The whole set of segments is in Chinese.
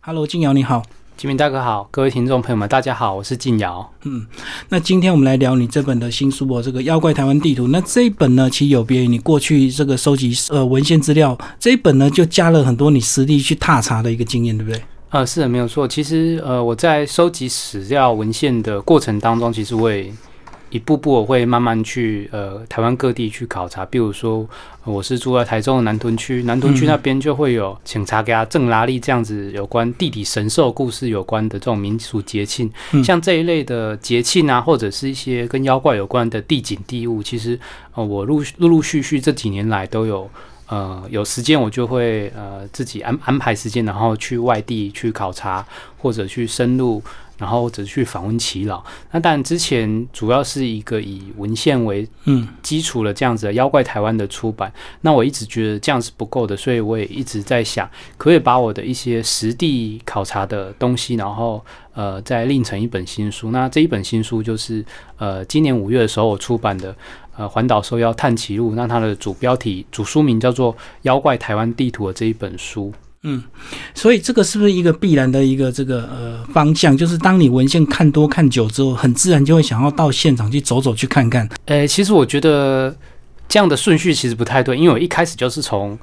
Hello，静瑶你好，金明大哥好，各位听众朋友们，大家好，我是静瑶。嗯，那今天我们来聊你这本的新书哦，这个《妖怪台湾地图》。那这一本呢，其实有别于你过去这个收集呃文献资料，这一本呢就加了很多你实地去踏查的一个经验，对不对？呃，是的，没有错。其实呃，我在收集史料文献的过程当中，其实我也。一步步我会慢慢去呃台湾各地去考察，比如说我是住在台中的南屯区，南屯区那边就会有警察给他正拉力这样子有关地底神兽故事有关的这种民俗节庆，像这一类的节庆啊，或者是一些跟妖怪有关的地景地物，其实呃我陆陆陆续续这几年来都有呃有时间我就会呃自己安安排时间，然后去外地去考察或者去深入。然后或者去访问耆老，那但之前主要是一个以文献为嗯基础的这样子的妖怪台湾的出版，那我一直觉得这样是不够的，所以我也一直在想，可以把我的一些实地考察的东西，然后呃再另成一本新书。那这一本新书就是呃今年五月的时候我出版的呃《环岛受邀探奇路》，那它的主标题主书名叫做《妖怪台湾地图》的这一本书。嗯，所以这个是不是一个必然的一个这个呃方向？就是当你文献看多看久之后，很自然就会想要到现场去走走去看看。呃，其实我觉得这样的顺序其实不太对，因为我一开始就是从。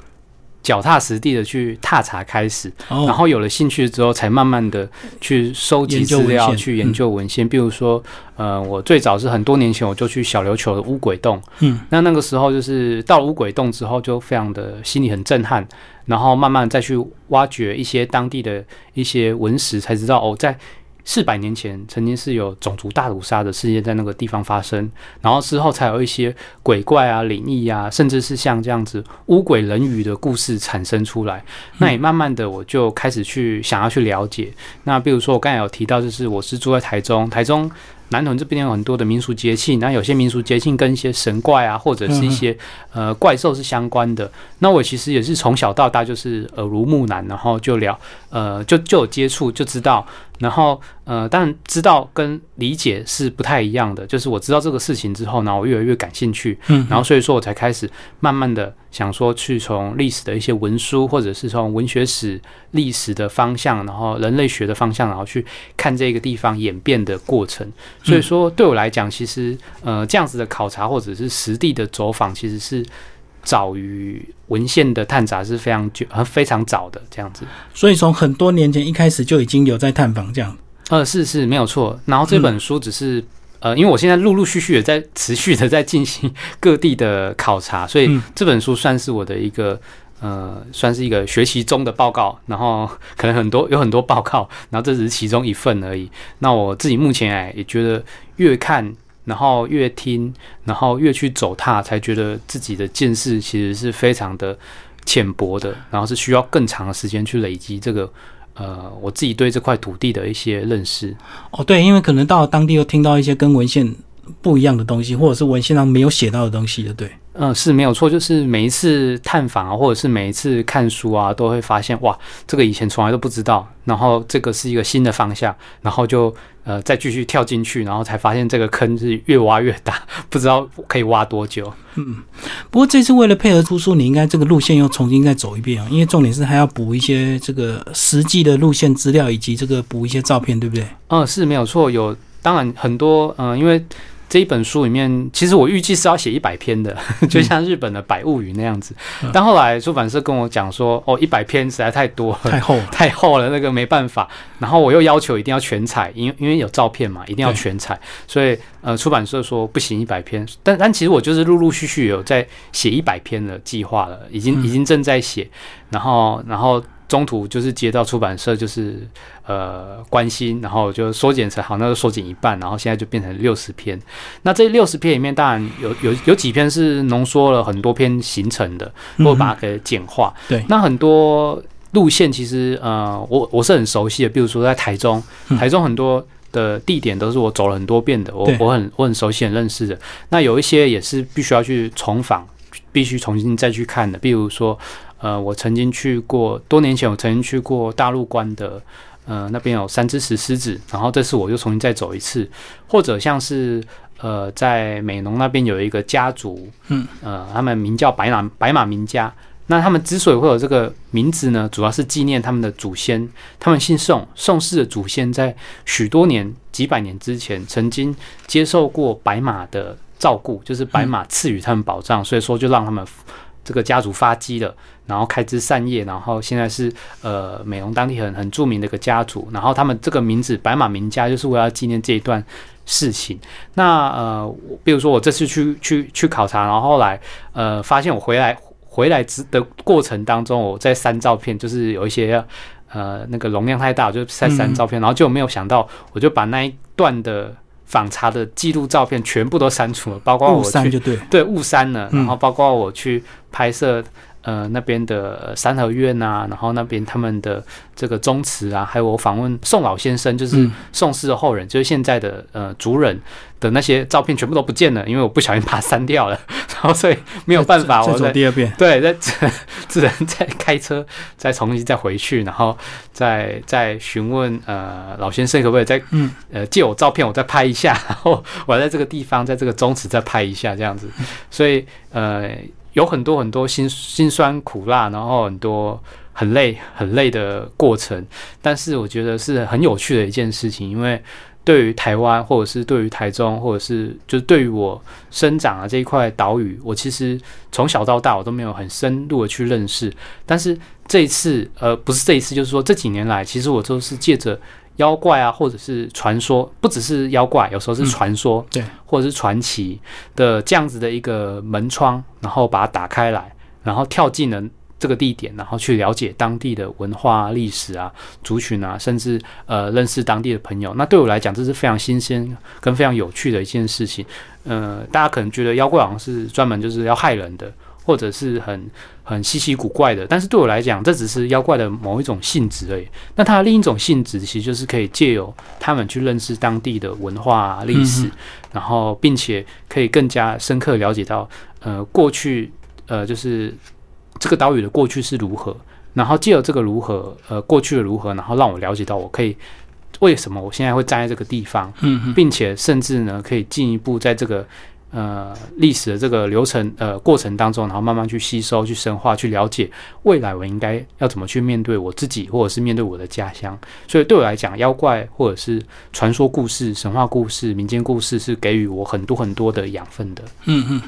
脚踏实地的去踏查开始，然后有了兴趣之后，才慢慢的去收集资料、去研究文献。比如说，呃，我最早是很多年前我就去小琉球的乌鬼洞，嗯，那那个时候就是到了乌鬼洞之后，就非常的心里很震撼，然后慢慢再去挖掘一些当地的一些文史，才知道哦，在。四百年前，曾经是有种族大屠杀的事件在那个地方发生，然后之后才有一些鬼怪啊、灵异啊，甚至是像这样子乌鬼人鱼的故事产生出来。那也慢慢的，我就开始去想要去了解。那比如说，我刚才有提到，就是我是住在台中，台中。南屯这边有很多的民俗节庆，那有些民俗节庆跟一些神怪啊，或者是一些呃怪兽是相关的。那我其实也是从小到大就是耳濡目染，然后就聊呃就就有接触，就知道。然后呃，但知道跟理解是不太一样的。就是我知道这个事情之后呢，我越来越感兴趣，嗯，然后所以说我才开始慢慢的想说去从历史的一些文书，或者是从文学史历史的方向，然后人类学的方向，然后去看这个地方演变的过程。所以说，对我来讲，其实呃，这样子的考察或者是实地的走访，其实是早于文献的探查是非常久、非常早的这样子。所以从很多年前一开始就已经有在探访这样。呃，是是没有错。然后这本书只是呃，因为我现在陆陆续续的在持续的在进行 各地的考察，所以这本书算是我的一个。呃，算是一个学习中的报告，然后可能很多有很多报告，然后这只是其中一份而已。那我自己目前哎也觉得越看，然后越听，然后越去走踏，才觉得自己的见识其实是非常的浅薄的，然后是需要更长的时间去累积这个呃我自己对这块土地的一些认识。哦，对，因为可能到了当地又听到一些跟文献不一样的东西，或者是文献上没有写到的东西的，对。嗯，是没有错，就是每一次探访啊，或者是每一次看书啊，都会发现哇，这个以前从来都不知道，然后这个是一个新的方向，然后就呃再继续跳进去，然后才发现这个坑是越挖越大，不知道可以挖多久。嗯，不过这次为了配合出书，你应该这个路线又重新再走一遍啊，因为重点是还要补一些这个实际的路线资料，以及这个补一些照片，对不对？嗯，是没有错，有当然很多，嗯，因为。这一本书里面，其实我预计是要写一百篇的，就像日本的《百物语》那样子。但后来出版社跟我讲说，哦，一百篇实在太多，太厚，太厚了，那个没办法。然后我又要求一定要全彩，因因为有照片嘛，一定要全彩。所以呃，出版社说不行一百篇。但但其实我就是陆陆续续有在写一百篇的计划了，已经已经正在写。然后然后。中途就是接到出版社就是呃关心，然后就缩减成好，那就缩减一半，然后现在就变成六十篇。那这六十篇里面，当然有有有几篇是浓缩了很多篇形成的，或把它给简化。对，那很多路线其实呃，我我是很熟悉的，比如说在台中，台中很多的地点都是我走了很多遍的，我我很我很熟悉很认识的。那有一些也是必须要去重访，必须重新再去看的，比如说。呃，我曾经去过，多年前我曾经去过大陆关的，呃，那边有三只石狮子，然后这次我又重新再走一次，或者像是呃，在美浓那边有一个家族，嗯，呃，他们名叫白马白马名家，那他们之所以会有这个名字呢，主要是纪念他们的祖先，他们姓宋，宋氏的祖先在许多年、几百年之前曾经接受过白马的照顾，就是白马赐予他们保障，所以说就让他们这个家族发迹了，然后开枝散叶，然后现在是呃美容当地很很著名的一个家族，然后他们这个名字白马名家就是为了纪念这一段事情。那呃，比如说我这次去去去考察，然后后来呃发现我回来。回来之的过程当中，我在删照片，就是有一些呃那个容量太大，我就在删照片，然后就没有想到，我就把那一段的访查的记录照片全部都删除了，包括我去对误删了，然后包括我去拍摄。呃，那边的三合院啊，然后那边他们的这个宗祠啊，还有我访问宋老先生，就是宋氏的后人，就是现在的呃族人的那些照片全部都不见了，因为我不小心把它删掉了，然后所以没有办法，我走第二遍，对，再 只能再开车再重新再回去，然后再再询问呃老先生可不可以再嗯。呃借我照片，我再拍一下，然后我在这个地方在这个宗祠再拍一下这样子，所以呃。有很多很多辛辛酸苦辣，然后很多很累很累的过程，但是我觉得是很有趣的一件事情，因为对于台湾或者是对于台中，或者是就是对于我生长的这一块岛屿，我其实从小到大我都没有很深入的去认识，但是这一次，呃，不是这一次，就是说这几年来，其实我都是借着。妖怪啊，或者是传说，不只是妖怪，有时候是传说，对，或者是传奇的这样子的一个门窗，然后把它打开来，然后跳进了这个地点，然后去了解当地的文化、历史啊、族群啊，甚至呃认识当地的朋友。那对我来讲，这是非常新鲜跟非常有趣的一件事情。呃，大家可能觉得妖怪好像是专门就是要害人的。或者是很很稀奇古怪的，但是对我来讲，这只是妖怪的某一种性质而已。那它的另一种性质，其实就是可以借由他们去认识当地的文化历史，然后并且可以更加深刻了解到，呃，过去呃，就是这个岛屿的过去是如何，然后借由这个如何，呃，过去的如何，然后让我了解到我可以为什么我现在会站在这个地方，嗯，并且甚至呢，可以进一步在这个。呃，历史的这个流程呃过程当中，然后慢慢去吸收、去深化、去了解未来我应该要怎么去面对我自己，或者是面对我的家乡。所以对我来讲，妖怪或者是传说故事、神话故事、民间故事是给予我很多很多的养分的。嗯嗯，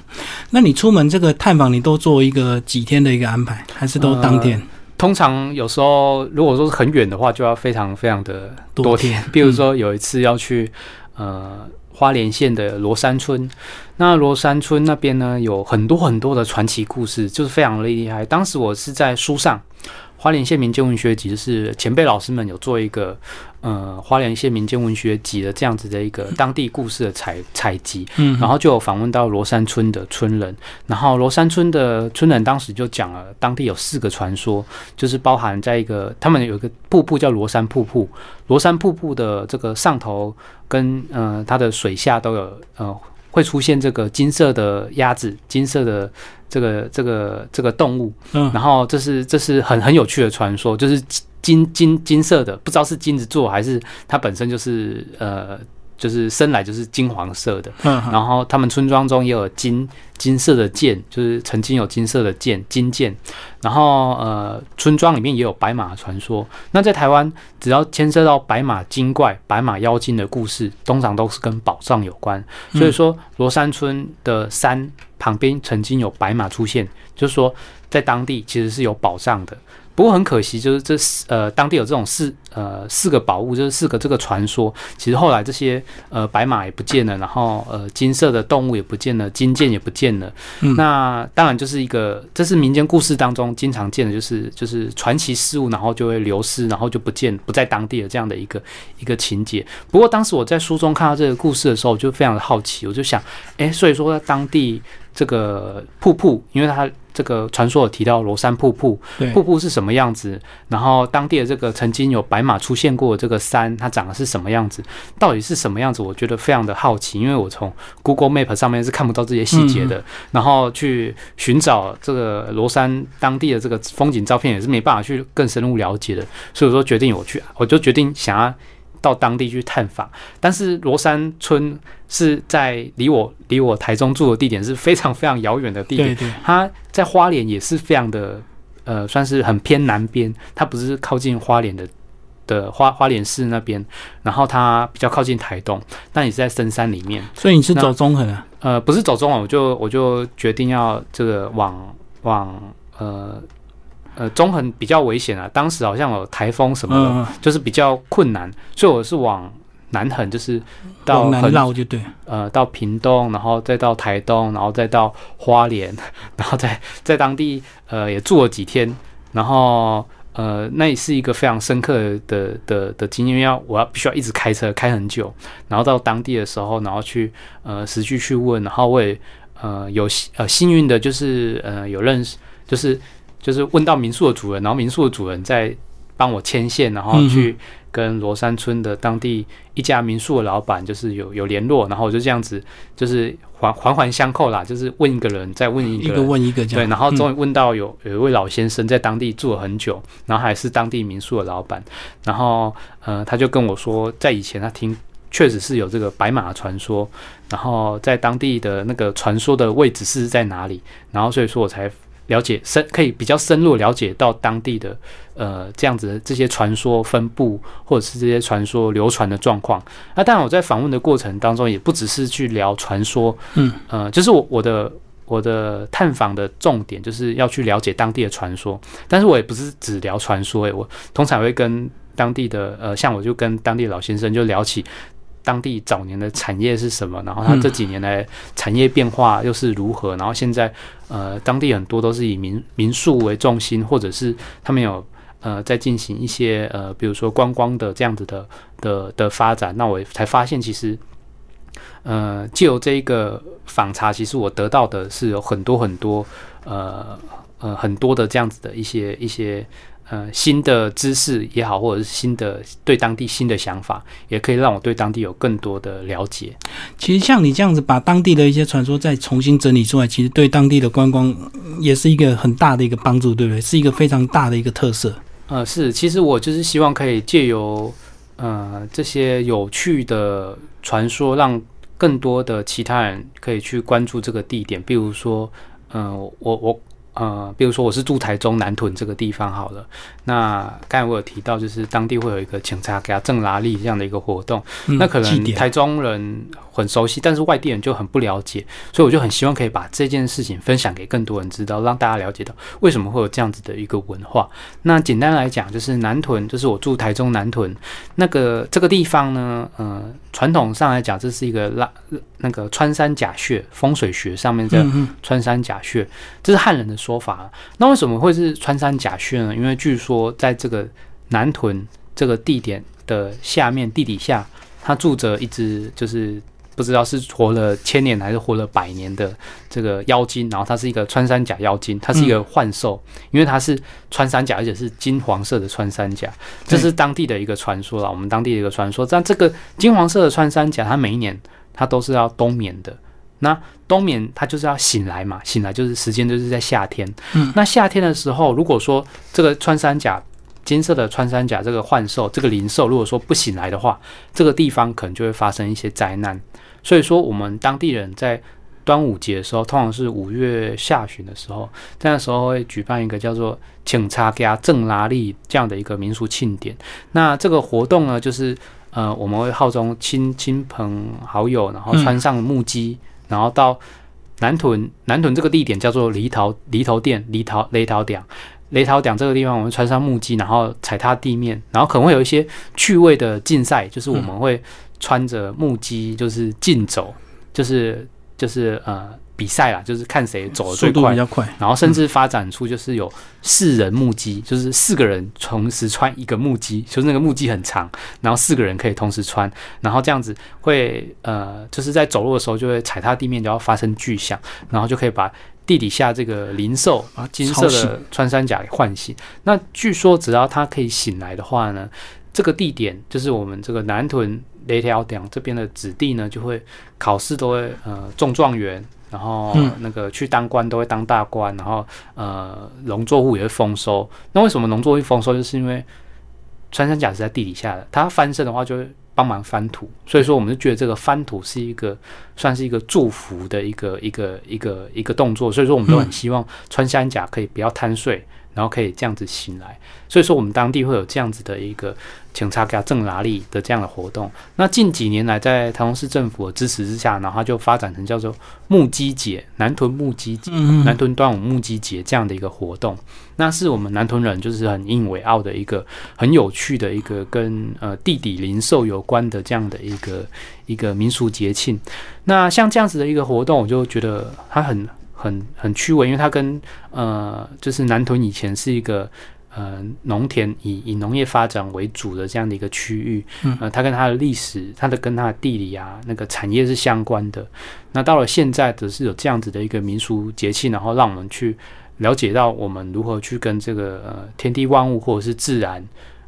那你出门这个探访，你都做一个几天的一个安排，还是都当天？通常有时候如果说是很远的话，就要非常非常的多天。比如说有一次要去呃。花莲县的罗山村，那罗山村那边呢，有很多很多的传奇故事，就是非常厉害。当时我是在书上，《花莲县民间文学集》是前辈老师们有做一个。呃，花莲县民间文学集的这样子的一个当地故事的采采集，嗯，然后就有访问到罗山村的村人，然后罗山村的村人当时就讲了，当地有四个传说，就是包含在一个他们有一个瀑布叫罗山瀑布，罗山瀑布的这个上头跟呃它的水下都有呃会出现这个金色的鸭子，金色的这个这个这个动物，嗯，然后这是这是很很有趣的传说，就是。金金金色的，不知道是金子做还是它本身就是呃，就是生来就是金黄色的。然后他们村庄中也有金金色的剑，就是曾经有金色的剑金剑。然后呃，村庄里面也有白马传说。那在台湾，只要牵涉到白马精怪、白马妖精的故事，通常都是跟宝藏有关。所以说，罗山村的山旁边曾经有白马出现，就是说在当地其实是有宝藏的。不过很可惜，就是这四呃当地有这种四呃四个宝物，就是四个这个传说。其实后来这些呃白马也不见了，然后呃金色的动物也不见了，金剑也不见了。那当然就是一个，这是民间故事当中经常见的，就是就是传奇事物，然后就会流失，然后就不见不在当地的这样的一个一个情节。不过当时我在书中看到这个故事的时候，我就非常的好奇，我就想，哎，所以说当地这个瀑布，因为它。这个传说有提到罗山瀑布，瀑布是什么样子？然后当地的这个曾经有白马出现过这个山，它长得是什么样子？到底是什么样子？我觉得非常的好奇，因为我从 Google Map 上面是看不到这些细节的。然后去寻找这个罗山当地的这个风景照片，也是没办法去更深入了解的。所以说决定我去，我就决定想要到当地去探访。但是罗山村是在离我离我台中住的地点是非常非常遥远的地点，它在花莲也是非常的呃，算是很偏南边，它不是靠近花莲的的花花莲市那边，然后它比较靠近台东，但也是在深山里面。所以你是走中横啊？呃，不是走中横，我就我就决定要这个往往呃。呃，中横比较危险啊，当时好像有台风什么的，就是比较困难，所以我是往南横，就是到南绕就对，呃，到屏东，然后再到台东，然后再到花莲，然后在在当地呃也住了几天，然后呃那也是一个非常深刻的的的经验，因为我要必须要一直开车开很久，然后到当地的时候，然后去呃实际去问，然后我也呃有呃幸运的就是呃有认识就是。就是问到民宿的主人，然后民宿的主人再帮我牵线，然后去跟罗山村的当地一家民宿的老板，就是有有联络，然后我就这样子，就是环环环相扣啦，就是问一个人，再问一个，一个问一个，对，然后终于问到有有一位老先生在当地住了很久，然后还是当地民宿的老板，然后呃，他就跟我说，在以前他听确实是有这个白马传说，然后在当地的那个传说的位置是在哪里，然后所以说我才。了解深可以比较深入了解到当地的呃这样子的这些传说分布或者是这些传说流传的状况。那当然我在访问的过程当中也不只是去聊传说，嗯呃，就是我我的我的探访的重点就是要去了解当地的传说。但是我也不是只聊传说，诶，我通常会跟当地的呃像我就跟当地老先生就聊起。当地早年的产业是什么？然后它这几年来产业变化又是如何？然后现在呃，当地很多都是以民民宿为重心，或者是他们有呃在进行一些呃，比如说观光的这样子的的的发展。那我才发现，其实呃，借由这一个访查，其实我得到的是有很多很多呃呃很多的这样子的一些一些。呃，新的知识也好，或者是新的对当地新的想法，也可以让我对当地有更多的了解。其实像你这样子把当地的一些传说再重新整理出来，其实对当地的观光也是一个很大的一个帮助，对不对？是一个非常大的一个特色。呃，是，其实我就是希望可以借由呃这些有趣的传说，让更多的其他人可以去关注这个地点。比如说，嗯，我我。呃，比如说我是住台中南屯这个地方好了，那刚才我有提到，就是当地会有一个警察给他正拉力这样的一个活动，那可能台中人很熟悉，但是外地人就很不了解，所以我就很希望可以把这件事情分享给更多人知道，让大家了解到为什么会有这样子的一个文化。那简单来讲，就是南屯，就是我住台中南屯那个这个地方呢，呃，传统上来讲，这是一个拉那个穿山甲穴风水学上面的穿山甲穴，这是汉人的。说法，那为什么会是穿山甲穴呢？因为据说在这个南屯这个地点的下面地底下，它住着一只就是不知道是活了千年还是活了百年的这个妖精，然后它是一个穿山甲妖精，它是一个幻兽，因为它是穿山甲，而且是金黄色的穿山甲，这是当地的一个传说了。我们当地的一个传说，但这个金黄色的穿山甲，它每一年它都是要冬眠的。那冬眠它就是要醒来嘛，醒来就是时间就是在夏天。嗯，那夏天的时候，如果说这个穿山甲金色的穿山甲这个幻兽这个灵兽，如果说不醒来的话，这个地方可能就会发生一些灾难。所以说，我们当地人在端午节的时候，通常是五月下旬的时候，在那时候会举办一个叫做“请茶家正拉力”这样的一个民俗庆典。那这个活动呢，就是呃，我们会号召亲亲朋好友，然后穿上木屐。然后到南屯，南屯这个地点叫做犁头犁头店，犁头雷头点，雷头点这个地方，我们穿上木屐，然后踩踏地面，然后可能会有一些趣味的竞赛，就是我们会穿着木屐，就是竞走，就是就是呃。比赛啦，就是看谁走的最快，比较快。然后甚至发展出就是有四人木屐，就是四个人同时穿一个木屐，就是那个木屐很长，然后四个人可以同时穿，然后这样子会呃，就是在走路的时候就会踩踏地面，就要发生巨响，然后就可以把地底下这个灵兽啊金色的穿山甲给唤醒。那据说只要它可以醒来的话呢，这个地点就是我们这个南屯雷条点这边的子弟呢，就会考试都会呃中状元。然后那个去当官都会当大官，然后呃农作物也会丰收。那为什么农作物丰收？就是因为穿山甲是在地底下的，它翻身的话就会帮忙翻土，所以说我们就觉得这个翻土是一个算是一个祝福的一个一个一个一个动作，所以说我们都很希望穿山甲可以不要贪睡。然后可以这样子醒来，所以说我们当地会有这样子的一个警察给他正拉力的这样的活动。那近几年来，在台中市政府的支持之下，然后就发展成叫做木鸡节、南屯木鸡节、南屯端午木鸡节这样的一个活动。那是我们南屯人就是很引以为傲的一个很有趣的一个跟呃地底灵兽有关的这样的一个一个民俗节庆。那像这样子的一个活动，我就觉得它很。很很趣味，因为它跟呃，就是南屯以前是一个呃农田以以农业发展为主的这样的一个区域，呃，它跟它的历史、它的跟它的地理啊那个产业是相关的。那到了现在，则是有这样子的一个民俗节气，然后让我们去了解到我们如何去跟这个呃天地万物或者是自然。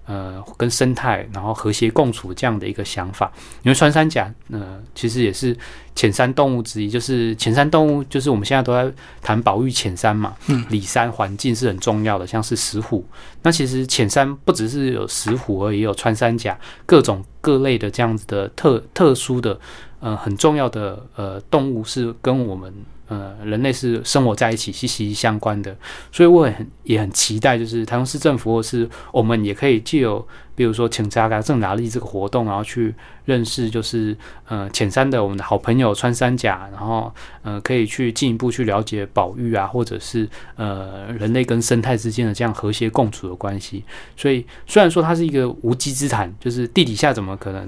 呃，跟生态然后和谐共处这样的一个想法，因为穿山甲呃，其实也是浅山动物之一，就是浅山动物，就是我们现在都在谈保育浅山嘛，嗯，里山环境是很重要的，像是石虎，那其实浅山不只是有石虎而已，有穿山甲，各种各类的这样子的特特殊的呃很重要的呃动物是跟我们。呃，人类是生活在一起息息相关的，所以我很也很期待，就是台中市政府或是我们也可以借由，比如说请加嘎正达利这个活动，然后去认识，就是呃浅山的我们的好朋友穿山甲，然后呃可以去进一步去了解保育啊，或者是呃人类跟生态之间的这样和谐共处的关系。所以虽然说它是一个无稽之谈，就是地底下怎么可能？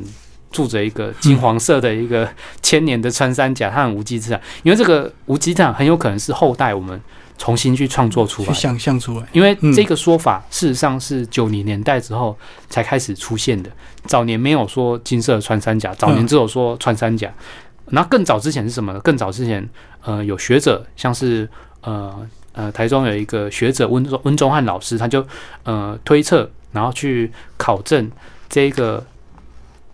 住着一个金黄色的一个千年的穿山甲，它很无稽之谈，因为这个无稽之谈很有可能是后代我们重新去创作出来、去想象出来。因为这个说法事实上是九零年代之后才开始出现的，早年没有说金色穿山甲，早年只有说穿山甲。那更早之前是什么呢？更早之前，呃，有学者像是呃呃台中有一个学者温温中汉老师，他就呃推测，然后去考证这个。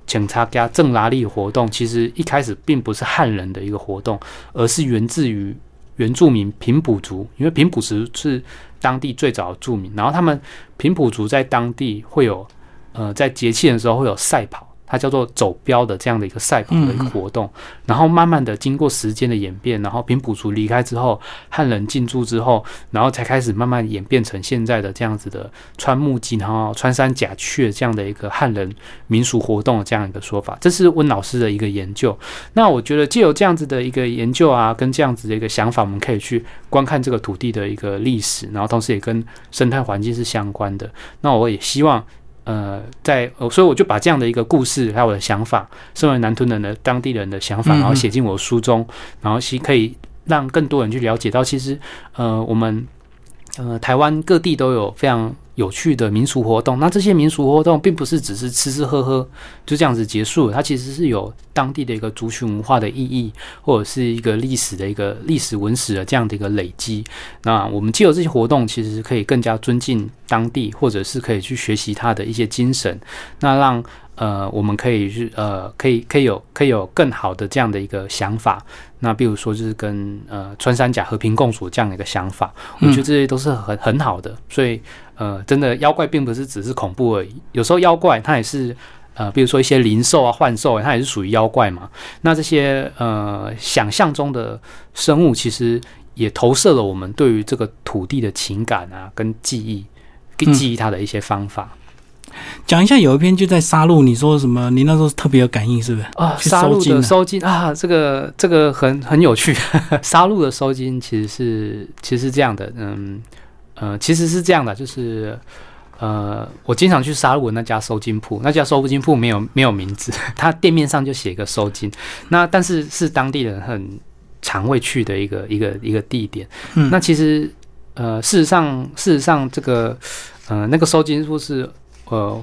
警察加正拉力活动，其实一开始并不是汉人的一个活动，而是源自于原住民平埔族，因为平埔族是当地最早的住民，然后他们平埔族在当地会有，呃，在节气的时候会有赛跑。它叫做走标的这样的一个赛跑的一个活动，然后慢慢的经过时间的演变，然后平埔族离开之后，汉人进驻之后，然后才开始慢慢演变成现在的这样子的穿木屐，然后穿山甲雀这样的一个汉人民俗活动的这样一个说法。这是温老师的一个研究。那我觉得既有这样子的一个研究啊，跟这样子的一个想法，我们可以去观看这个土地的一个历史，然后同时也跟生态环境是相关的。那我也希望。呃，在所以我就把这样的一个故事，还有我的想法，身为南屯人的当地人的想法，然后写进我书中，然后是可以让更多人去了解到，其实呃，我们呃台湾各地都有非常。有趣的民俗活动，那这些民俗活动并不是只是吃吃喝喝就这样子结束，它其实是有当地的一个族群文化的意义，或者是一个历史的一个历史文史的这样的一个累积。那我们既有这些活动，其实可以更加尊敬当地，或者是可以去学习它的一些精神，那让。呃，我们可以是呃，可以可以有可以有更好的这样的一个想法。那比如说，就是跟呃穿山甲和平共处这样的一个想法，我觉得这些都是很很好的。所以呃，真的妖怪并不是只是恐怖而已，有时候妖怪它也是呃，比如说一些灵兽啊、幻兽，它也是属于妖怪嘛。那这些呃想象中的生物，其实也投射了我们对于这个土地的情感啊，跟记忆，跟记忆它的一些方法。讲一下，有一篇就在杀戮，你说什么？你那时候特别有感应，是不是？啊，杀戮的收金啊，这个这个很很有趣。杀戮的收金其实是其实是这样的，嗯呃，其实是这样的，就是呃，我经常去沙鹿那家收金铺，那家收金铺没有没有名字，它店面上就写个收金，那但是是当地人很常会去的一个一个一个地点。那其实呃，事实上事实上这个呃那个收金铺是。呃，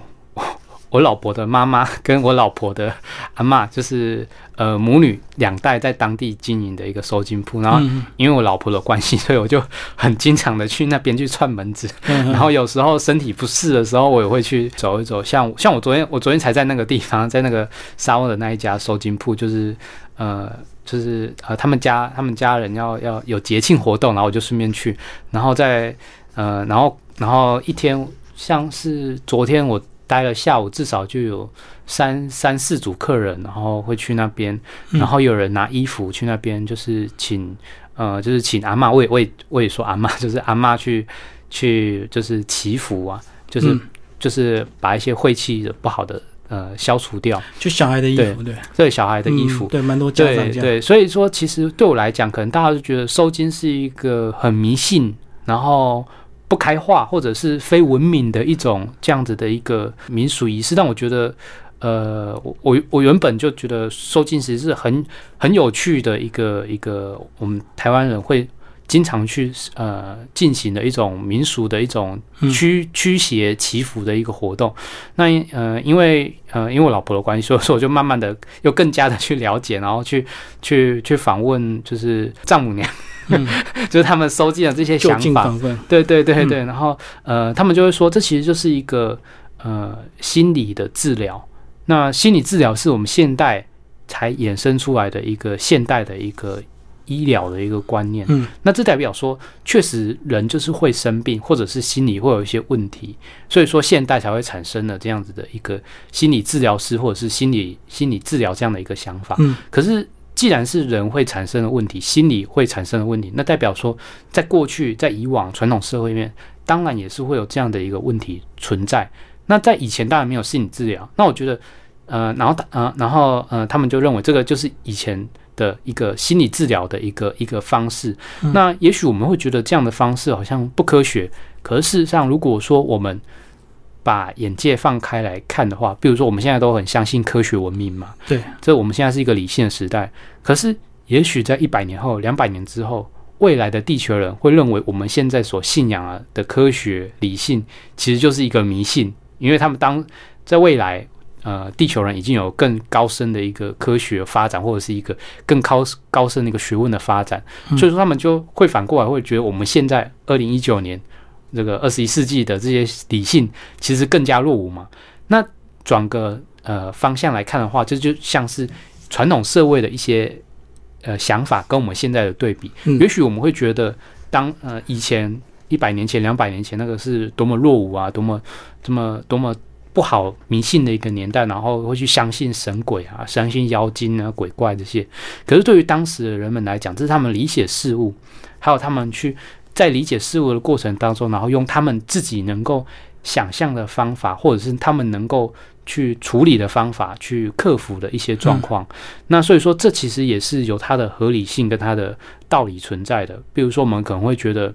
我老婆的妈妈 跟我老婆的阿妈，就是呃母女两代在当地经营的一个收金铺。然后因为我老婆的关系，所以我就很经常的去那边去串门子。然后有时候身体不适的时候，我也会去走一走。像像我昨天，我昨天才在那个地方，在那个沙窝的那一家收金铺，就是呃就是呃他们家他们家人要要有节庆活动，然后我就顺便去。然后在呃然后然后一天。像是昨天我待了下午，至少就有三三四组客人，然后会去那边，然后有人拿衣服去那边，就是请呃，就是请阿妈，我也我也我也说阿妈，就是阿妈去去就是祈福啊，就是就是把一些晦气的不好的呃消除掉，就小孩的衣服，对对，小孩的衣服，对，蛮多家长对对，所以说其实对我来讲，可能大家都觉得收金是一个很迷信，然后。不开化或者是非文明的一种这样子的一个民俗仪式，但我觉得，呃，我我原本就觉得收金石是很很有趣的一个一个我们台湾人会经常去呃进行的一种民俗的一种驱驱邪祈福的一个活动。那呃，因为呃，因为我老婆的关系，所以说我就慢慢的又更加的去了解，然后去去去访问，就是丈母娘。嗯，就是他们收集了这些想法，对对对对，然后呃，他们就会说，这其实就是一个呃心理的治疗。那心理治疗是我们现代才衍生出来的一个现代的一个医疗的一个观念。嗯，那这代表说，确实人就是会生病，或者是心理会有一些问题，所以说现代才会产生了这样子的一个心理治疗师或者是心理心理治疗这样的一个想法。嗯，可是。既然是人会产生的问题，心理会产生的问题，那代表说，在过去，在以往传统社会面，当然也是会有这样的一个问题存在。那在以前当然没有心理治疗，那我觉得，呃，然后，呃，然后，呃，他们就认为这个就是以前的一个心理治疗的一个一个方式。那也许我们会觉得这样的方式好像不科学，可是事实上，如果说我们把眼界放开来看的话，比如说我们现在都很相信科学文明嘛，对，这我们现在是一个理性的时代。可是，也许在一百年后、两百年之后，未来的地球人会认为我们现在所信仰啊的科学理性，其实就是一个迷信，因为他们当在未来，呃，地球人已经有更高深的一个科学发展，或者是一个更高高深的一个学问的发展，所以说他们就会反过来会觉得我们现在二零一九年。这个二十一世纪的这些理性其实更加落伍嘛？那转个呃方向来看的话，这就像是传统社会的一些呃想法跟我们现在的对比。也许我们会觉得，当呃以前一百年前、两百年前那个是多么落伍啊，多么这么多么不好迷信的一个年代，然后会去相信神鬼啊、相信妖精啊、鬼怪这些。可是对于当时的人们来讲，这是他们理解事物，还有他们去。在理解事物的过程当中，然后用他们自己能够想象的方法，或者是他们能够去处理的方法，去克服的一些状况。那所以说，这其实也是有它的合理性跟它的道理存在的。比如说，我们可能会觉得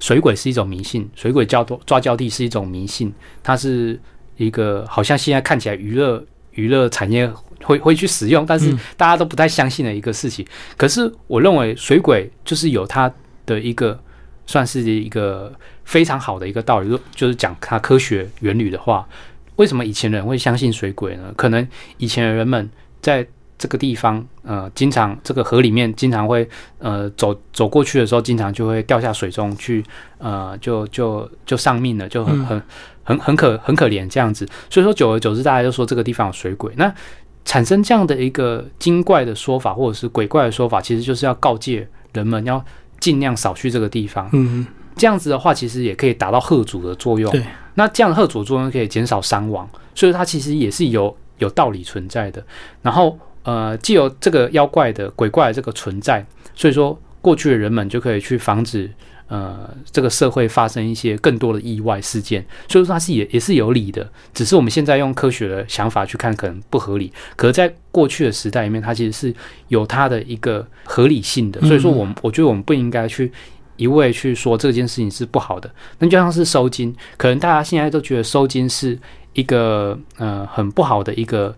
水鬼是一种迷信，水鬼叫做抓交替是一种迷信，它是一个好像现在看起来娱乐娱乐产业会会去使用，但是大家都不太相信的一个事情。可是我认为水鬼就是有它。的一个算是一个非常好的一个道理，就就是讲它科学原理的话，为什么以前人会相信水鬼呢？可能以前的人们在这个地方，呃，经常这个河里面经常会，呃，走走过去的时候，经常就会掉下水中去，呃，就就就丧命了，就很很很很可很可怜这样子。所以说，久而久之，大家就说这个地方有水鬼。那产生这样的一个精怪的说法，或者是鬼怪的说法，其实就是要告诫人们要。尽量少去这个地方，嗯，这样子的话，其实也可以达到贺主的作用。对，那这样的贺主作用可以减少伤亡，所以它其实也是有有道理存在的。然后，呃，既有这个妖怪的鬼怪的这个存在，所以说过去的人们就可以去防止。呃，这个社会发生一些更多的意外事件，所以说它是也也是有理的，只是我们现在用科学的想法去看，可能不合理。可是在过去的时代里面，它其实是有它的一个合理性的。所以说，我们我觉得我们不应该去一味去说这件事情是不好的。那就像是收金，可能大家现在都觉得收金是一个呃很不好的一个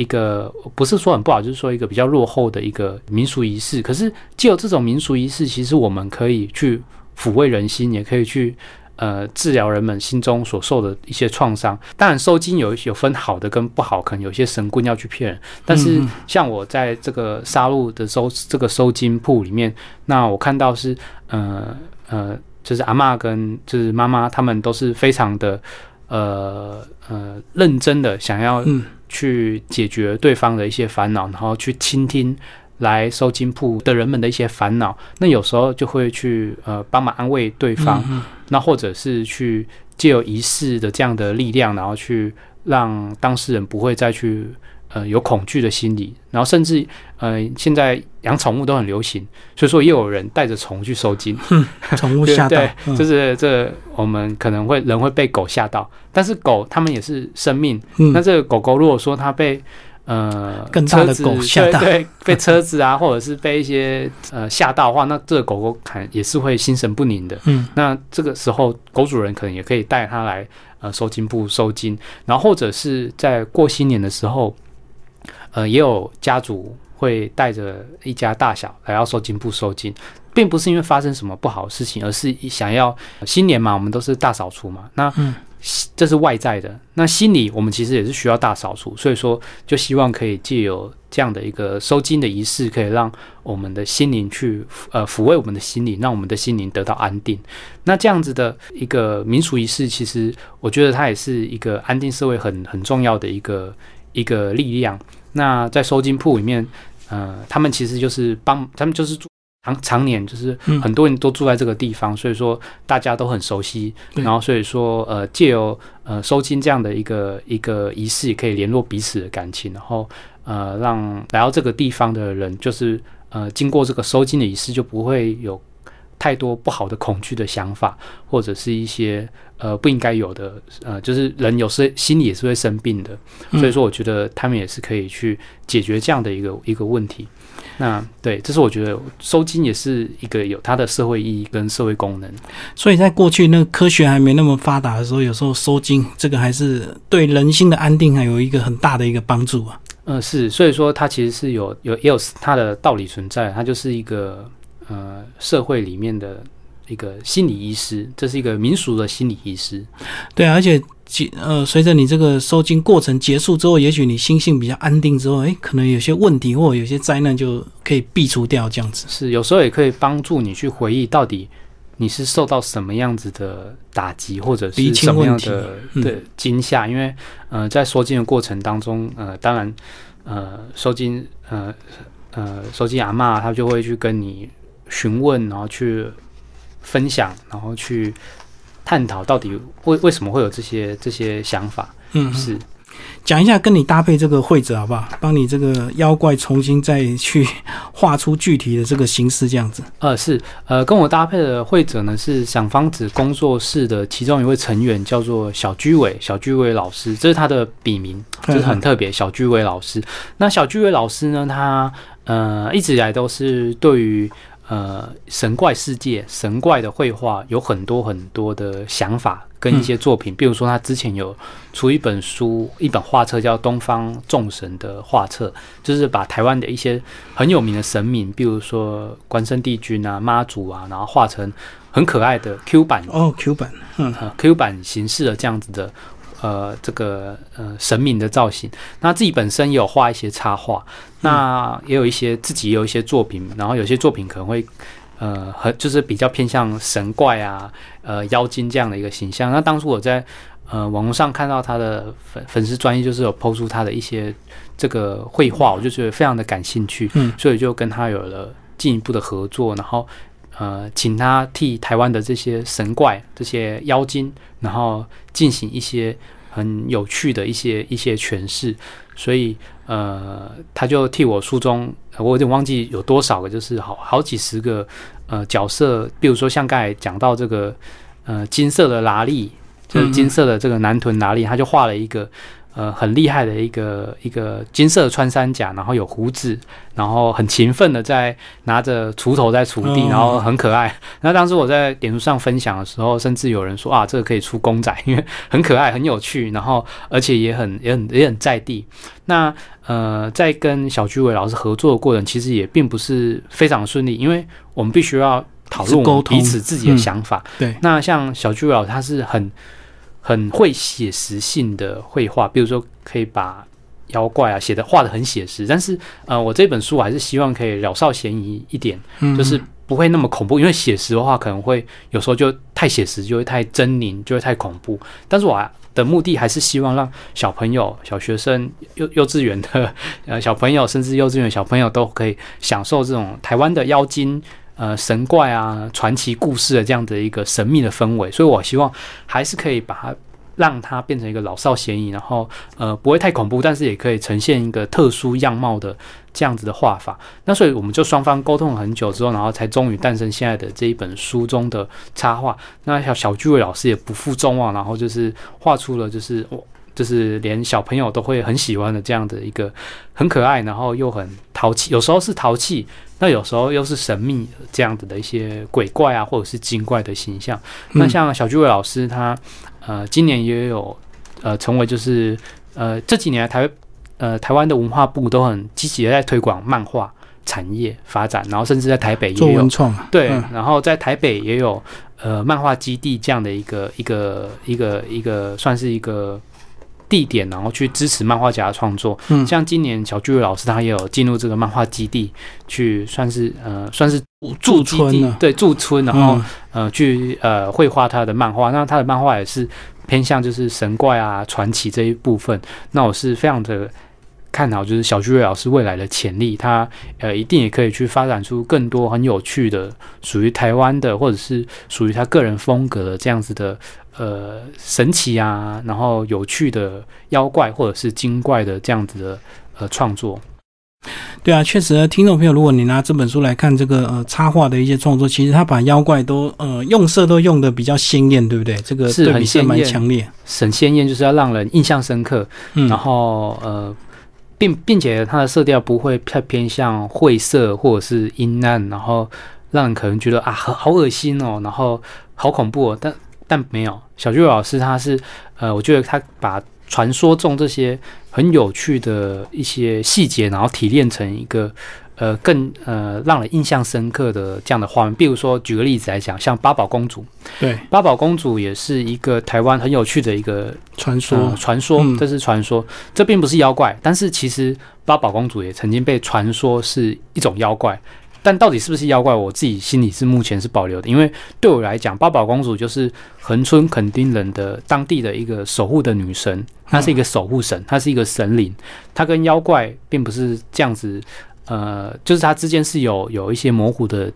一个，不是说很不好，就是说一个比较落后的一个民俗仪式。可是，既有这种民俗仪式，其实我们可以去。抚慰人心，也可以去呃治疗人们心中所受的一些创伤。当然，收金有有分好的跟不好，可能有些神棍要去骗人。但是，像我在这个杀戮的收这个收金铺里面，那我看到是呃呃，就是阿妈跟就是妈妈，他们都是非常的呃呃认真的想要去解决对方的一些烦恼，然后去倾听。来收金铺的人们的一些烦恼，那有时候就会去呃帮忙安慰对方，那或者是去借由仪式的这样的力量，然后去让当事人不会再去呃有恐惧的心理，然后甚至呃现在养宠物都很流行，所以说也有人带着宠物去收金，宠物吓到，对，就是这我们可能会人会被狗吓到，但是狗它们也是生命，那这个狗狗如果说它被呃，更大的狗吓到，对，被车子啊，或者是被一些呃吓到的话，那这个狗狗看也是会心神不宁的。嗯，那这个时候狗主人可能也可以带它来呃收金部收金，然后或者是在过新年的时候，呃，也有家族会带着一家大小来到收金不收金，并不是因为发生什么不好的事情，而是想要新年嘛，我们都是大扫除嘛，那。这是外在的，那心里我们其实也是需要大扫除，所以说就希望可以借由这样的一个收金的仪式，可以让我们的心灵去呃抚慰我们的心灵，让我们的心灵得到安定。那这样子的一个民俗仪式，其实我觉得它也是一个安定社会很很重要的一个一个力量。那在收金铺里面，呃，他们其实就是帮他们就是常常年就是很多人都住在这个地方，所以说大家都很熟悉。然后所以说，呃，借由呃收金这样的一个一个仪式，也可以联络彼此的感情。然后呃，让来到这个地方的人，就是呃经过这个收金的仪式，就不会有太多不好的恐惧的想法，或者是一些呃不应该有的呃，就是人有时心里也是会生病的。所以说，我觉得他们也是可以去解决这样的一个一个问题。那对，这是我觉得收金也是一个有它的社会意义跟社会功能。所以在过去那个科学还没那么发达的时候，有时候收金这个还是对人心的安定还有一个很大的一个帮助啊。嗯，是，所以说它其实是有有也有它的道理存在，它就是一个呃社会里面的一个心理医师，这是一个民俗的心理医师。对啊，而且。呃，随着你这个收金过程结束之后，也许你心性比较安定之后，哎，可能有些问题或有些灾难就可以避除掉，这样子。是，有时候也可以帮助你去回忆到底你是受到什么样子的打击，或者是什么样的的惊吓。因为呃，在收金的过程当中，呃，当然呃，收金呃呃，收金阿妈她就会去跟你询问，然后去分享，然后去。探讨到底为为什么会有这些这些想法？嗯，是讲一下跟你搭配这个绘者好不好？帮你这个妖怪重新再去画出具体的这个形式，这样子。呃，是呃，跟我搭配的绘者呢是想方子工作室的其中一位成员，叫做小居伟，小居伟老师，这是他的笔名，就是很特别。小居伟老师，那小居伟老师呢，他呃一直以来都是对于。呃，神怪世界、神怪的绘画有很多很多的想法跟一些作品，比如说他之前有出一本书、一本画册，叫《东方众神》的画册，就是把台湾的一些很有名的神明，比如说关圣帝君啊、妈祖啊，然后画成很可爱的 Q 版哦，Q 版，嗯，Q 版形式的这样子的。呃，这个呃神明的造型，那自己本身也有画一些插画，那也有一些自己也有一些作品，然后有些作品可能会呃很就是比较偏向神怪啊，呃妖精这样的一个形象。那当初我在呃网络上看到他的粉粉丝专业，就是有抛出他的一些这个绘画，我就觉得非常的感兴趣，嗯，所以就跟他有了进一步的合作，然后呃请他替台湾的这些神怪、这些妖精。然后进行一些很有趣的一些一些诠释，所以呃，他就替我书中，我有点忘记有多少个，就是好好几十个呃角色，比如说像刚才讲到这个呃金色的拉力，就是金色的这个男臀拉力，他就画了一个。呃，很厉害的一个一个金色穿山甲，然后有胡子，然后很勤奋的在拿着锄头在锄地，然后很可爱。那当时我在点书上分享的时候，甚至有人说啊，这个可以出公仔，因为很可爱、很有趣，然后而且也很也很也很在地。那呃，在跟小居伟老师合作的过程，其实也并不是非常顺利，因为我们必须要讨论彼此自己的想法。对，那像小居伟老师，他是很。很会写实性的绘画，比如说可以把妖怪啊写的画的很写实，但是呃，我这本书我还是希望可以了少嫌疑一点，就是不会那么恐怖，因为写实的话可能会有时候就太写实，就会太狰狞，就会太恐怖。但是我的目的还是希望让小朋友、小学生、幼 幼稚园的呃小朋友，甚至幼稚园小朋友都可以享受这种台湾的妖精。呃神怪啊、传奇故事的这样的一个神秘的氛围，所以我希望还是可以把它让它变成一个老少咸宜，然后呃不会太恐怖，但是也可以呈现一个特殊样貌的这样子的画法。那所以我们就双方沟通了很久之后，然后才终于诞生现在的这一本书中的插画。那小小居伟老师也不负众望，然后就是画出了就是我。就是连小朋友都会很喜欢的这样的一个很可爱，然后又很淘气，有时候是淘气，那有时候又是神秘这样子的一些鬼怪啊，或者是精怪的形象。那像小居伟老师，他呃今年也有呃成为就是呃这几年台呃台湾的文化部都很积极的在推广漫画产业发展，然后甚至在台北也有对，然后在台北也有呃漫画基地这样的一个一个一个一个算是一个。地点，然后去支持漫画家的创作。嗯，像今年小巨伟老师他也有进入这个漫画基地，去算是呃算是驻村，对驻村，然后呃去呃绘画他的漫画。那他的漫画也是偏向就是神怪啊传奇这一部分。那我是非常的看好，就是小巨瑞老师未来的潜力，他呃一定也可以去发展出更多很有趣的属于台湾的，或者是属于他个人风格的这样子的。呃，神奇啊，然后有趣的妖怪或者是精怪的这样子的呃创作，对啊，确实，听众朋友，如果你拿这本书来看这个呃插画的一些创作，其实他把妖怪都呃用色都用的比较鲜艳，对不对？这个是很鲜艳，强烈，很鲜艳，就是要让人印象深刻。嗯，然后呃，并并且它的色调不会太偏向晦涩或者是阴暗，然后让人可能觉得啊，好恶心哦，然后好恐怖哦，但。但没有。小巨老师，他是呃，我觉得他把传说中这些很有趣的一些细节，然后提炼成一个呃更呃让人印象深刻的这样的画面。比如说，举个例子来讲，像八宝公主，对，八宝公主也是一个台湾很有趣的一个传说，传说这是传说，这并不是妖怪，但是其实八宝公主也曾经被传说是一种妖怪。但到底是不是妖怪，我自己心里是目前是保留的，因为对我来讲，八宝公主就是恒春垦丁人的当地的一个守护的女神，她是一个守护神，她是一个神灵，她跟妖怪并不是这样子，呃，就是它之间是有有一些模糊的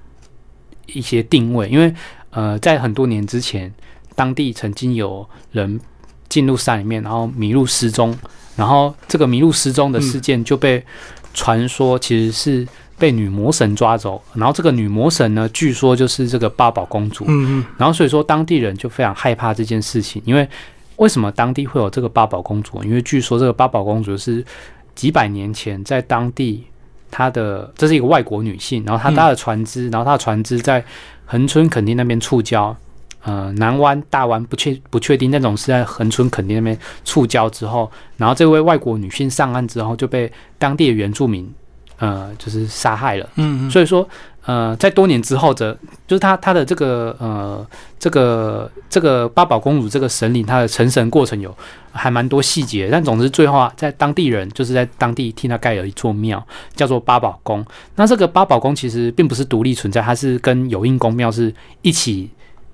一些定位，因为呃，在很多年之前，当地曾经有人进入山里面，然后迷路失踪，然后这个迷路失踪的事件就被传说其实是。被女魔神抓走，然后这个女魔神呢，据说就是这个八宝公主。嗯嗯。然后所以说当地人就非常害怕这件事情，因为为什么当地会有这个八宝公主？因为据说这个八宝公主是几百年前在当地，她的这是一个外国女性，然后她搭了船只，然后她的船只在恒春垦丁那边触礁，呃，南湾大湾不确不确定那种是在恒春垦丁那边触礁之后，然后这位外国女性上岸之后就被当地的原住民。呃，就是杀害了，嗯，所以说，呃，在多年之后，则就是他他的这个呃，这个这个八宝公主这个神灵，她的成神过程有还蛮多细节，但总之最后啊，在当地人就是在当地替他盖了一座庙，叫做八宝宫。那这个八宝宫其实并不是独立存在，它是跟有印宫庙是一起，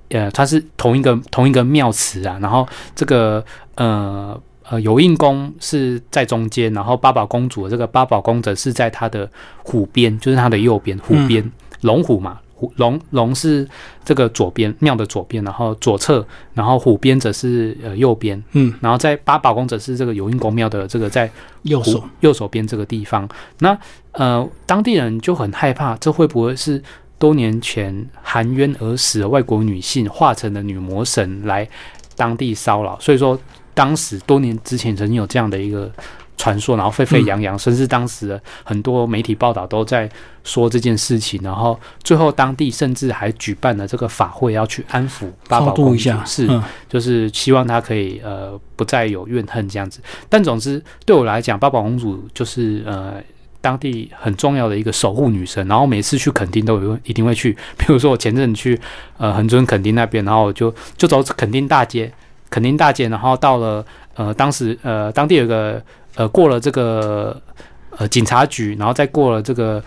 呃，它是同一个同一个庙祠啊，然后这个呃。呃，有印宫是在中间，然后八宝公主的这个八宝宫则是在它的虎边，就是它的右边，虎边龙虎嘛，虎龙龙是这个左边庙的左边，然后左侧，然后虎边则是呃右边，嗯，然后在八宝宫则是这个有印宫庙的这个在右手右手边这个地方。那呃，当地人就很害怕，这会不会是多年前含冤而死的外国女性化成的女魔神来当地骚扰？所以说。当时多年之前曾经有这样的一个传说，然后沸沸扬扬，甚至当时的很多媒体报道都在说这件事情，然后最后当地甚至还举办了这个法会，要去安抚八宝公主，是就是希望她可以呃不再有怨恨这样子。但总之对我来讲，八宝公主就是呃当地很重要的一个守护女神，然后每次去垦丁都有一定会去，比如说我前阵去呃恒春垦丁那边，然后就就走垦丁大街。垦丁大街，然后到了呃，当时呃，当地有个呃，过了这个呃警察局，然后再过了这个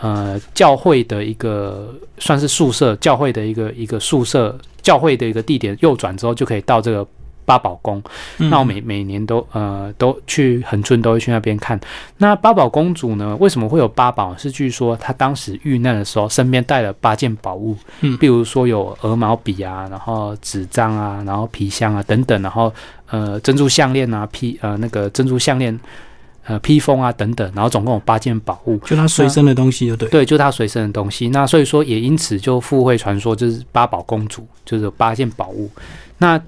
呃教会的一个算是宿舍，教会的一个一个宿舍，教会的一个地点，右转之后就可以到这个八宝宫。那我每每年都呃都去恒春都会去那边看。那八宝公主呢，为什么会有八宝？是据说她当时遇难的时候身边带了八件宝物，嗯，比如说有鹅毛笔啊，然后纸张啊，然后皮箱啊等等，然后呃珍珠项链啊，披呃那个珍珠项链。呃，披风啊，等等，然后总共有八件宝物，就他随身的东西，就对，对，就他随身的东西。那所以说，也因此就附会传说，就是八宝公主，就是有八件宝物。那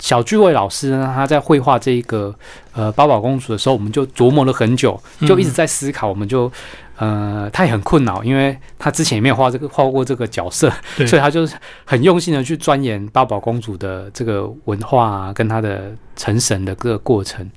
小聚位老师呢，他在绘画这一个呃八宝公主的时候，我们就琢磨了很久，就一直在思考，我们就。呃，他也很困扰，因为他之前也没有画这个画过这个角色，所以他就是很用心的去钻研八宝公主的这个文化啊，跟她的成神的各个过程。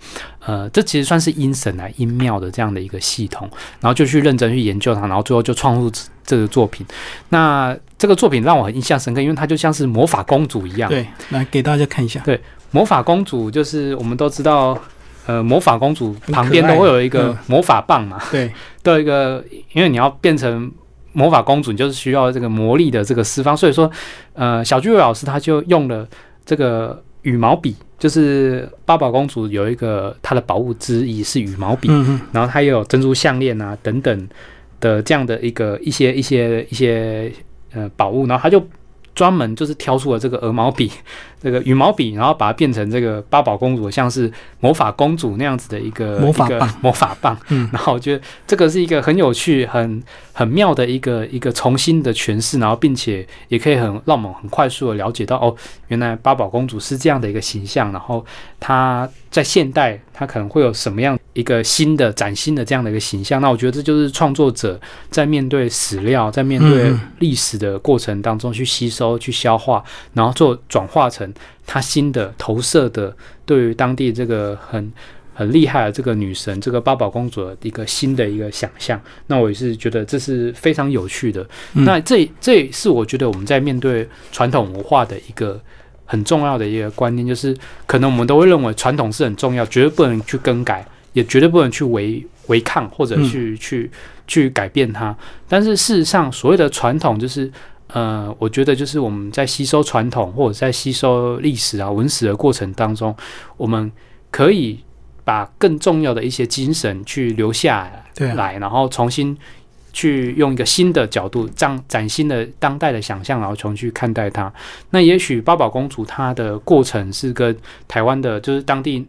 呃，这其实算是阴神来阴庙的这样的一个系统，然后就去认真去研究它，然后最后就创作这个作品。那这个作品让我很印象深刻，因为它就像是魔法公主一样。对，来给大家看一下。对，魔法公主就是我们都知道。呃，魔法公主旁边都会有一个魔法棒嘛？对，都有一个，因为你要变成魔法公主，你就是需要这个魔力的这个释放。所以说，呃，小巨伟老师他就用了这个羽毛笔，就是八宝公主有一个她的宝物之一是羽毛笔，然后她也有珍珠项链啊等等的这样的一个一些一些一些呃宝物，然后他就。专门就是挑出了这个鹅毛笔，这个羽毛笔，然后把它变成这个八宝公主，像是魔法公主那样子的一个魔法棒。魔法棒，嗯，然后我觉得这个是一个很有趣、很很妙的一个一个重新的诠释，然后并且也可以很让我们很快速的了解到，哦，原来八宝公主是这样的一个形象，然后她在现代她可能会有什么样一个新的崭新的这样的一个形象。那我觉得这就是创作者在面对史料、在面对历史的过程当中去吸收。去消化，然后做转化成他新的投射的，对于当地这个很很厉害的这个女神，这个八宝公主的一个新的一个想象。那我也是觉得这是非常有趣的。那这这也是我觉得我们在面对传统文化的一个很重要的一个观念，就是可能我们都会认为传统是很重要，绝对不能去更改，也绝对不能去违违抗或者去去去改变它。但是事实上，所谓的传统就是。呃，我觉得就是我们在吸收传统或者在吸收历史啊文史的过程当中，我们可以把更重要的一些精神去留下来，然后重新去用一个新的角度，这样崭新的当代的想象，然后重新去看待它。那也许八宝公主她的过程是跟台湾的，就是当地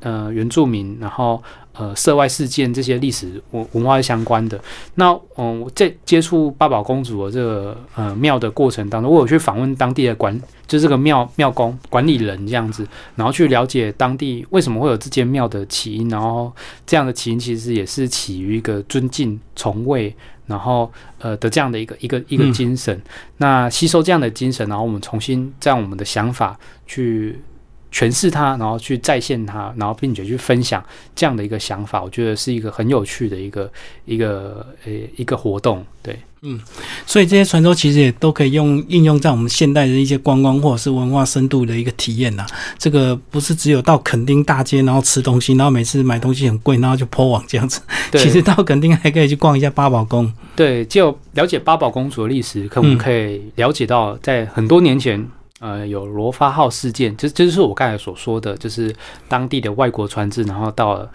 呃原住民，然后。呃，涉外事件这些历史文文化相关的，那嗯，我在接触八宝公主的这个呃庙的过程当中，我有去访问当地的管，就这个庙庙公管理人这样子，然后去了解当地为什么会有这间庙的起因，然后这样的起因其实也是起于一个尊敬崇畏，然后呃的这样的一个一个一个精神，那吸收这样的精神，然后我们重新在我们的想法去。诠释它，然后去再现它，然后并且去分享这样的一个想法，我觉得是一个很有趣的一个一个呃一个活动。对，嗯，所以这些传说其实也都可以用应用在我们现代的一些观光或者是文化深度的一个体验呐。这个不是只有到垦丁大街然后吃东西，然后每次买东西很贵，然后就破网这样子。其实到垦丁还可以去逛一下八宝宫。对，就了解八宝公主的历史，可我们可以了解到在很多年前。呃，有罗发号事件，就这就是我刚才所说的，就是当地的外国船只，然后到了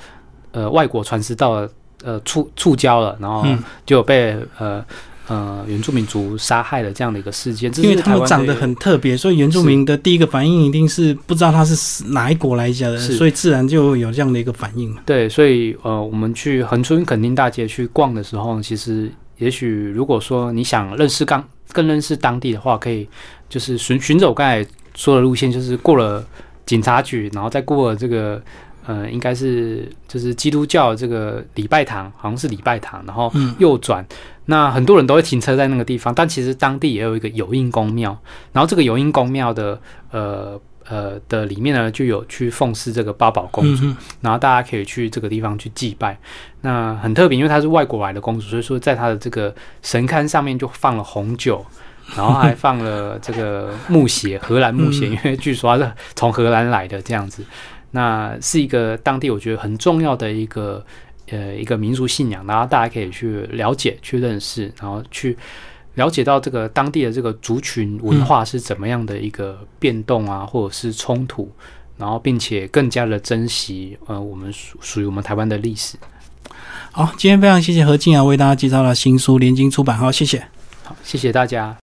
呃外国船只到了呃触触礁了，然后就被呃呃原住民族杀害了这样的一个事件。因为他们长得很特别，所以原住民的第一个反应一定是不知道他是哪一国来家的，所以自然就有这样的一个反应。对，所以呃，我们去恒春垦丁大街去逛的时候，其实也许如果说你想认识刚更认识当地的话，可以。就是寻寻走刚才说的路线，就是过了警察局，然后再过了这个，呃，应该是就是基督教这个礼拜堂，好像是礼拜堂，然后右转。那很多人都会停车在那个地方，但其实当地也有一个有印公庙，然后这个有印公庙的，呃呃的里面呢，就有去奉祀这个八宝公主，然后大家可以去这个地方去祭拜。那很特别，因为她是外国来的公主，所以说在她的这个神龛上面就放了红酒。然后还放了这个木鞋，荷兰木鞋，因为据说是从荷兰来的这样子。那是一个当地我觉得很重要的一个呃一个民族信仰，然后大家可以去了解、去认识，然后去了解到这个当地的这个族群文化是怎么样的一个变动啊，或者是冲突，然后并且更加的珍惜呃我们属属于我们台湾的历史。好，今天非常谢谢何静啊为大家介绍了新书联经出版，好，谢谢，好，谢谢大家。